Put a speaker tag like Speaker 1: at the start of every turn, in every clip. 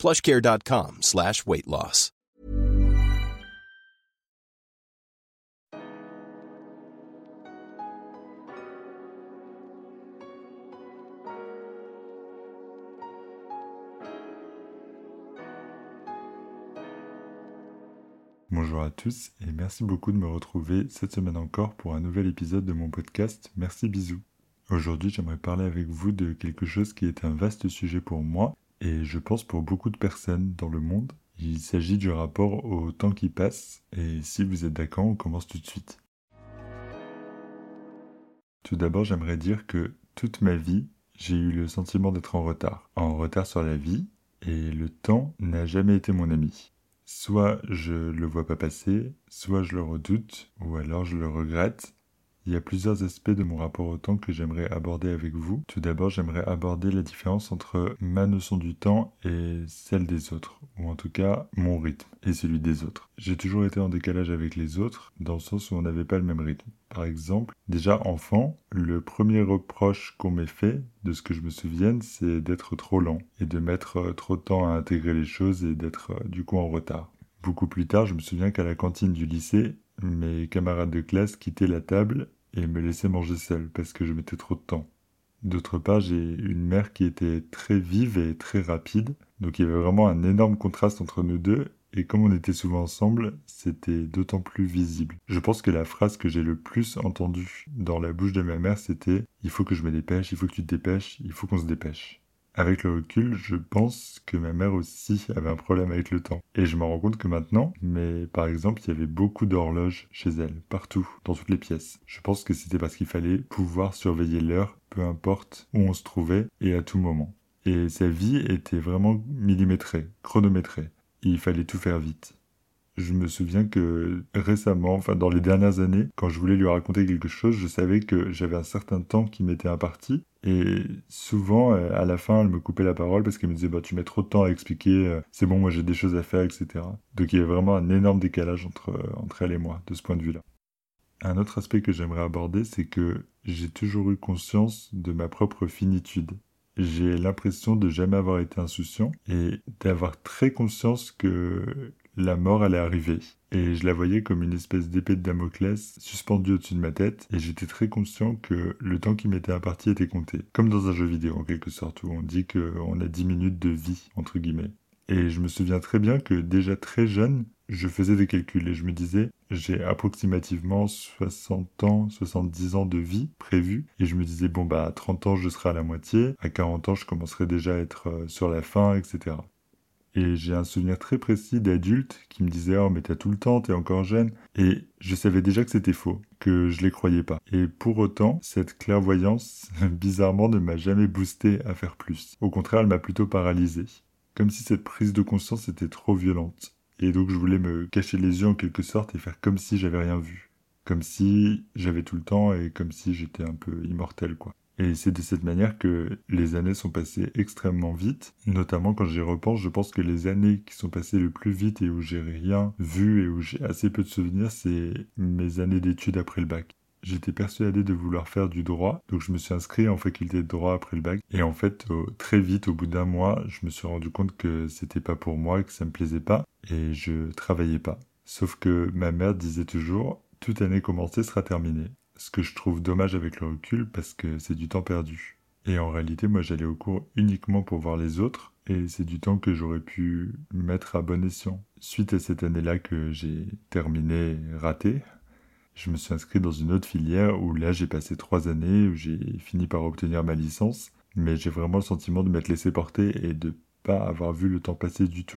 Speaker 1: plushcare.com slash weight loss.
Speaker 2: Bonjour à tous et merci beaucoup de me retrouver cette semaine encore pour un nouvel épisode de mon podcast Merci bisous. Aujourd'hui j'aimerais parler avec vous de quelque chose qui est un vaste sujet pour moi et je pense pour beaucoup de personnes dans le monde. Il s'agit du rapport au temps qui passe et si vous êtes d'accord on commence tout de suite. Tout d'abord j'aimerais dire que toute ma vie j'ai eu le sentiment d'être en retard. En retard sur la vie et le temps n'a jamais été mon ami. Soit je le vois pas passer, soit je le redoute, ou alors je le regrette. Il y a plusieurs aspects de mon rapport au temps que j'aimerais aborder avec vous. Tout d'abord, j'aimerais aborder la différence entre ma notion du temps et celle des autres, ou en tout cas mon rythme et celui des autres. J'ai toujours été en décalage avec les autres, dans le sens où on n'avait pas le même rythme. Par exemple, déjà enfant, le premier reproche qu'on m'ait fait, de ce que je me souvienne, c'est d'être trop lent et de mettre trop de temps à intégrer les choses et d'être du coup en retard. Beaucoup plus tard, je me souviens qu'à la cantine du lycée, mes camarades de classe quittaient la table et me laissaient manger seul parce que je mettais trop de temps. D'autre part, j'ai une mère qui était très vive et très rapide, donc il y avait vraiment un énorme contraste entre nous deux, et comme on était souvent ensemble, c'était d'autant plus visible. Je pense que la phrase que j'ai le plus entendue dans la bouche de ma mère, c'était ⁇ Il faut que je me dépêche, il faut que tu te dépêches, il faut qu'on se dépêche ⁇ avec le recul, je pense que ma mère aussi avait un problème avec le temps. Et je me rends compte que maintenant, mais par exemple, il y avait beaucoup d'horloges chez elle, partout, dans toutes les pièces. Je pense que c'était parce qu'il fallait pouvoir surveiller l'heure, peu importe où on se trouvait et à tout moment. Et sa vie était vraiment millimétrée, chronométrée. Il fallait tout faire vite. Je me souviens que récemment, enfin dans les dernières années, quand je voulais lui raconter quelque chose, je savais que j'avais un certain temps qui m'était imparti. Et souvent, euh, à la fin, elle me coupait la parole parce qu'elle me disait bah, Tu mets trop de temps à expliquer, euh, c'est bon, moi j'ai des choses à faire, etc. Donc il y avait vraiment un énorme décalage entre, euh, entre elle et moi, de ce point de vue-là. Un autre aspect que j'aimerais aborder, c'est que j'ai toujours eu conscience de ma propre finitude j'ai l'impression de jamais avoir été insouciant et d'avoir très conscience que la mort allait arriver. Et je la voyais comme une espèce d'épée de Damoclès suspendue au-dessus de ma tête, et j'étais très conscient que le temps qui m'était imparti était compté. Comme dans un jeu vidéo en quelque sorte, où on dit qu'on a 10 minutes de vie, entre guillemets. Et je me souviens très bien que déjà très jeune, je faisais des calculs et je me disais, j'ai approximativement 60 ans, 70 ans de vie prévus. Et je me disais, bon, bah, à 30 ans, je serai à la moitié. À 40 ans, je commencerai déjà à être euh, sur la fin, etc. Et j'ai un souvenir très précis d'adultes qui me disaient Oh, mais t'as tout le temps, t'es encore jeune. Et je savais déjà que c'était faux, que je les croyais pas. Et pour autant, cette clairvoyance, bizarrement, ne m'a jamais boosté à faire plus. Au contraire, elle m'a plutôt paralysé. Comme si cette prise de conscience était trop violente. Et donc je voulais me cacher les yeux en quelque sorte et faire comme si j'avais rien vu. Comme si j'avais tout le temps et comme si j'étais un peu immortel, quoi. Et c'est de cette manière que les années sont passées extrêmement vite. Notamment quand j'y repense, je pense que les années qui sont passées le plus vite et où j'ai rien vu et où j'ai assez peu de souvenirs, c'est mes années d'études après le bac. J'étais persuadé de vouloir faire du droit, donc je me suis inscrit en faculté de droit après le bac. Et en fait, très vite, au bout d'un mois, je me suis rendu compte que c'était pas pour moi, que ça me plaisait pas, et je travaillais pas. Sauf que ma mère disait toujours, toute année commencée sera terminée ce que je trouve dommage avec le recul parce que c'est du temps perdu. Et en réalité, moi j'allais au cours uniquement pour voir les autres, et c'est du temps que j'aurais pu mettre à bon escient. Suite à cette année-là que j'ai terminé raté, je me suis inscrit dans une autre filière où là j'ai passé trois années, où j'ai fini par obtenir ma licence, mais j'ai vraiment le sentiment de m'être laissé porter et de pas avoir vu le temps passer du tout.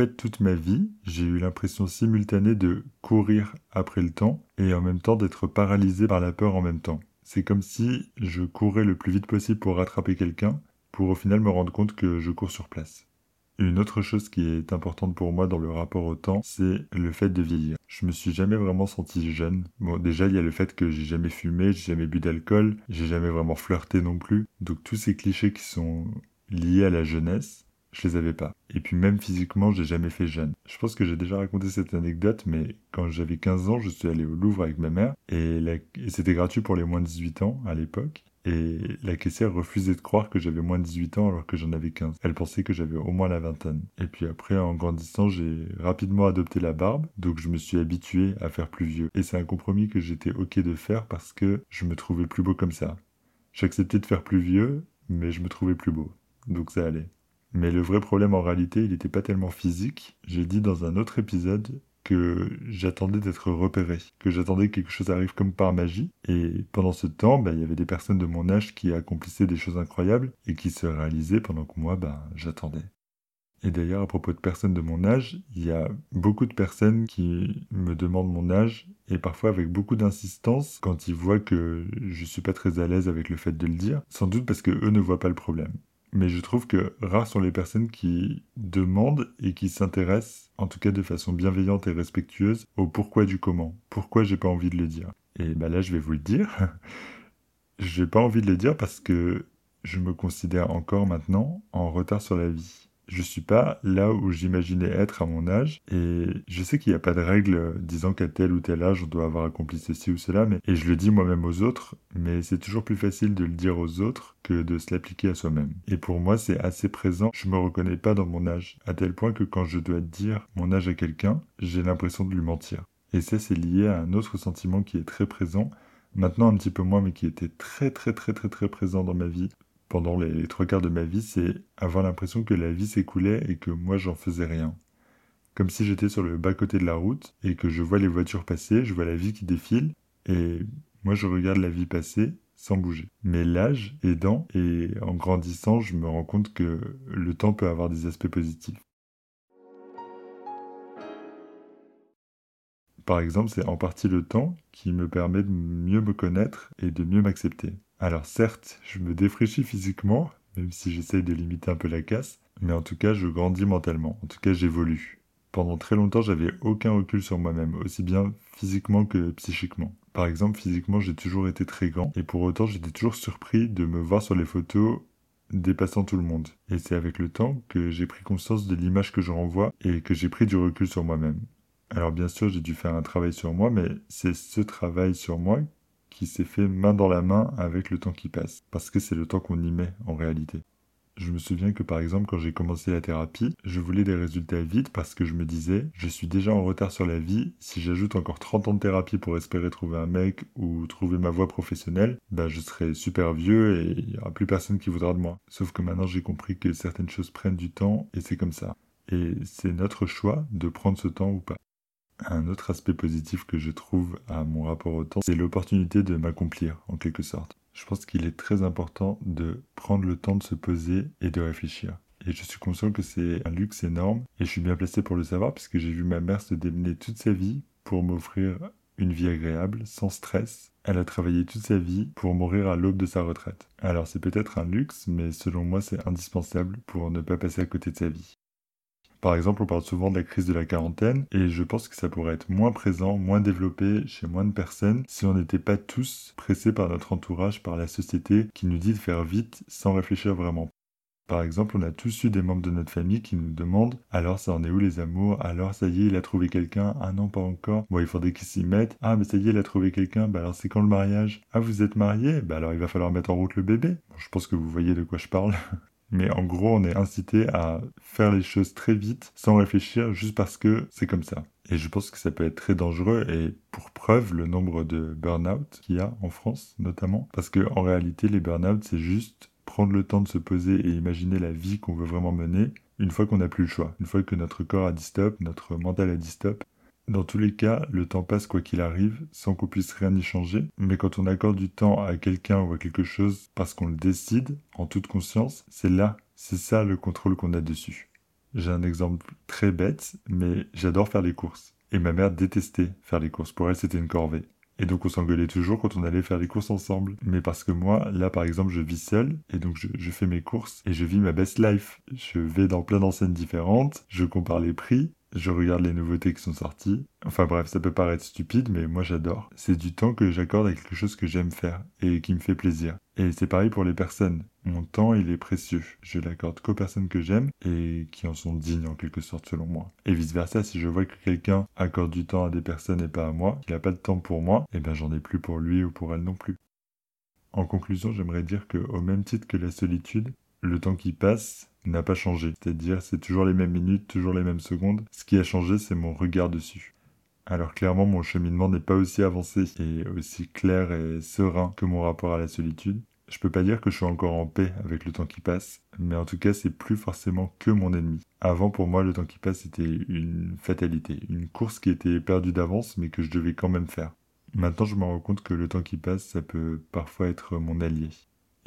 Speaker 2: Fait, toute ma vie, j'ai eu l'impression simultanée de courir après le temps et en même temps d'être paralysé par la peur en même temps. C'est comme si je courais le plus vite possible pour rattraper quelqu'un, pour au final me rendre compte que je cours sur place. Une autre chose qui est importante pour moi dans le rapport au temps, c'est le fait de vieillir. Je me suis jamais vraiment senti jeune. Bon, déjà, il y a le fait que j'ai jamais fumé, j'ai jamais bu d'alcool, j'ai jamais vraiment flirté non plus. Donc tous ces clichés qui sont liés à la jeunesse, je les avais pas. Et puis même physiquement, j'ai jamais fait jeune. Je pense que j'ai déjà raconté cette anecdote, mais quand j'avais 15 ans, je suis allé au Louvre avec ma mère, et, c'était gratuit pour les moins de 18 ans à l'époque. Et la caissière refusait de croire que j'avais moins de 18 ans alors que j'en avais 15. Elle pensait que j'avais au moins la vingtaine. Et puis après, en grandissant, j'ai rapidement adopté la barbe, donc je me suis habitué à faire plus vieux. Et c'est un compromis que j'étais ok de faire parce que je me trouvais plus beau comme ça. J'acceptais de faire plus vieux, mais je me trouvais plus beau. Donc ça allait. Mais le vrai problème en réalité, il n'était pas tellement physique. J'ai dit dans un autre épisode que j'attendais d'être repéré, que j'attendais que quelque chose arrive comme par magie. Et pendant ce temps, bah, il y avait des personnes de mon âge qui accomplissaient des choses incroyables et qui se réalisaient pendant que moi, bah, j'attendais. Et d'ailleurs, à propos de personnes de mon âge, il y a beaucoup de personnes qui me demandent mon âge et parfois avec beaucoup d'insistance quand ils voient que je suis pas très à l'aise avec le fait de le dire, sans doute parce que eux ne voient pas le problème. Mais je trouve que rares sont les personnes qui demandent et qui s'intéressent, en tout cas de façon bienveillante et respectueuse, au pourquoi du comment. Pourquoi j'ai pas envie de le dire. Et bah là, je vais vous le dire. j'ai pas envie de le dire parce que je me considère encore maintenant en retard sur la vie. Je suis pas là où j'imaginais être à mon âge et je sais qu'il n'y a pas de règle disant qu'à tel ou tel âge on doit avoir accompli ceci ou cela et je le dis moi-même aux autres mais c'est toujours plus facile de le dire aux autres que de se l'appliquer à soi-même. Et pour moi c'est assez présent, je me reconnais pas dans mon âge à tel point que quand je dois dire mon âge à quelqu'un, j'ai l'impression de lui mentir. Et ça c'est lié à un autre sentiment qui est très présent maintenant un petit peu moins mais qui était très très très très très présent dans ma vie pendant les, trois quarts de ma vie, c'est avoir l'impression que la vie s'écoulait et que moi j'en faisais rien. Comme si j'étais sur le bas-côté de la route et que je vois les voitures passer, je vois la vie qui défile et moi je regarde la vie passer sans bouger. Mais l'âge aidant et en grandissant, je me rends compte que le temps peut avoir des aspects positifs. Par exemple, c'est en partie le temps qui me permet de mieux me connaître et de mieux m'accepter. Alors certes, je me défraîchis physiquement, même si j'essaye de limiter un peu la casse, mais en tout cas, je grandis mentalement, en tout cas, j'évolue. Pendant très longtemps, j'avais aucun recul sur moi-même, aussi bien physiquement que psychiquement. Par exemple, physiquement, j'ai toujours été très grand, et pour autant, j'étais toujours surpris de me voir sur les photos dépassant tout le monde. Et c'est avec le temps que j'ai pris conscience de l'image que je renvoie et que j'ai pris du recul sur moi-même. Alors bien sûr, j'ai dû faire un travail sur moi, mais c'est ce travail sur moi qui s'est fait main dans la main avec le temps qui passe, parce que c'est le temps qu'on y met en réalité. Je me souviens que par exemple quand j'ai commencé la thérapie, je voulais des résultats vite parce que je me disais je suis déjà en retard sur la vie, si j'ajoute encore 30 ans de thérapie pour espérer trouver un mec ou trouver ma voie professionnelle, bah je serai super vieux et il n'y aura plus personne qui voudra de moi. Sauf que maintenant j'ai compris que certaines choses prennent du temps et c'est comme ça. Et c'est notre choix de prendre ce temps ou pas. Un autre aspect positif que je trouve à mon rapport au temps, c'est l'opportunité de m'accomplir, en quelque sorte. Je pense qu'il est très important de prendre le temps de se poser et de réfléchir. Et je suis conscient que c'est un luxe énorme, et je suis bien placé pour le savoir, puisque j'ai vu ma mère se démener toute sa vie pour m'offrir une vie agréable, sans stress. Elle a travaillé toute sa vie pour mourir à l'aube de sa retraite. Alors c'est peut-être un luxe, mais selon moi c'est indispensable pour ne pas passer à côté de sa vie. Par exemple, on parle souvent de la crise de la quarantaine et je pense que ça pourrait être moins présent, moins développé chez moins de personnes si on n'était pas tous pressés par notre entourage, par la société qui nous dit de faire vite sans réfléchir vraiment. Par exemple, on a tous eu des membres de notre famille qui nous demandent alors ça en est où les amours? Alors ça y est, il a trouvé quelqu'un Ah non, pas encore. Bon, il faudrait qu'il s'y mette. Ah, mais ça y est, il a trouvé quelqu'un. Bah alors c'est quand le mariage? Ah, vous êtes marié Bah alors il va falloir mettre en route le bébé. je pense que vous voyez de quoi je parle. Mais en gros, on est incité à faire les choses très vite, sans réfléchir, juste parce que c'est comme ça. Et je pense que ça peut être très dangereux, et pour preuve, le nombre de burn-out qu'il y a en France, notamment. Parce que en réalité, les burn-out, c'est juste prendre le temps de se poser et imaginer la vie qu'on veut vraiment mener une fois qu'on n'a plus le choix, une fois que notre corps a dit stop, notre mental a dit stop. Dans tous les cas, le temps passe quoi qu'il arrive, sans qu'on puisse rien y changer, mais quand on accorde du temps à quelqu'un ou à quelque chose parce qu'on le décide, en toute conscience, c'est là, c'est ça le contrôle qu'on a dessus. J'ai un exemple très bête, mais j'adore faire les courses. Et ma mère détestait faire les courses, pour elle c'était une corvée. Et donc on s'engueulait toujours quand on allait faire les courses ensemble. Mais parce que moi, là par exemple, je vis seul et donc je, fais mes courses et je vis ma best life. Je vais dans plein d'enseignes différentes, je compare les prix, je regarde les nouveautés qui sont sorties. Enfin bref, ça peut paraître stupide, mais moi j'adore. C'est du temps que j'accorde à quelque chose que j'aime faire et qui me fait plaisir. Et c'est pareil pour les personnes. Mon temps, il est précieux. Je l'accorde qu'aux personnes que j'aime et qui en sont dignes en quelque sorte selon moi. Et vice versa, si je vois que quelqu'un accorde du temps à des personnes et pas à moi, qu'il n'a pas de temps pour moi, eh ben j'en ai plus pour lui ou pour elle non plus. En conclusion, j'aimerais dire que, au même titre que la solitude, le temps qui passe, n'a pas changé. C'est-à-dire, c'est toujours les mêmes minutes, toujours les mêmes secondes. Ce qui a changé, c'est mon regard dessus. Alors clairement, mon cheminement n'est pas aussi avancé et aussi clair et serein que mon rapport à la solitude. Je peux pas dire que je suis encore en paix avec le temps qui passe, mais en tout cas, c'est plus forcément que mon ennemi. Avant, pour moi, le temps qui passe était une fatalité, une course qui était perdue d'avance, mais que je devais quand même faire. Maintenant, je me rends compte que le temps qui passe, ça peut parfois être mon allié.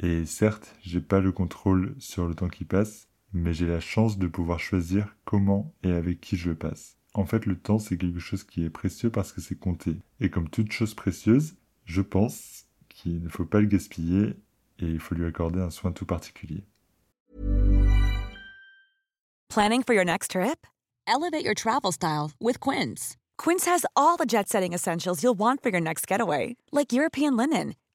Speaker 2: Et certes, j'ai pas le contrôle sur le temps qui passe, mais j'ai la chance de pouvoir choisir comment et avec qui je le passe. En fait, le temps, c'est quelque chose qui est précieux parce que c'est compté. Et comme toute chose précieuse, je pense qu'il ne faut pas le gaspiller et il faut lui accorder un soin tout particulier.
Speaker 3: Planning for your next trip? Elevate your travel style with Quince. Quince has all the jet setting essentials you'll want for your next getaway, like European linen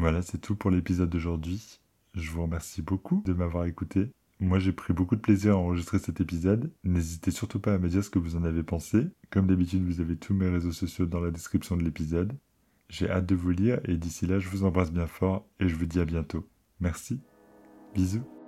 Speaker 2: Voilà, c'est tout pour l'épisode d'aujourd'hui. Je vous remercie beaucoup de m'avoir écouté. Moi, j'ai pris beaucoup de plaisir à enregistrer cet épisode. N'hésitez surtout pas à me dire ce que vous en avez pensé. Comme d'habitude, vous avez tous mes réseaux sociaux dans la description de l'épisode. J'ai hâte de vous lire et d'ici là, je vous embrasse bien fort et je vous dis à bientôt. Merci. Bisous.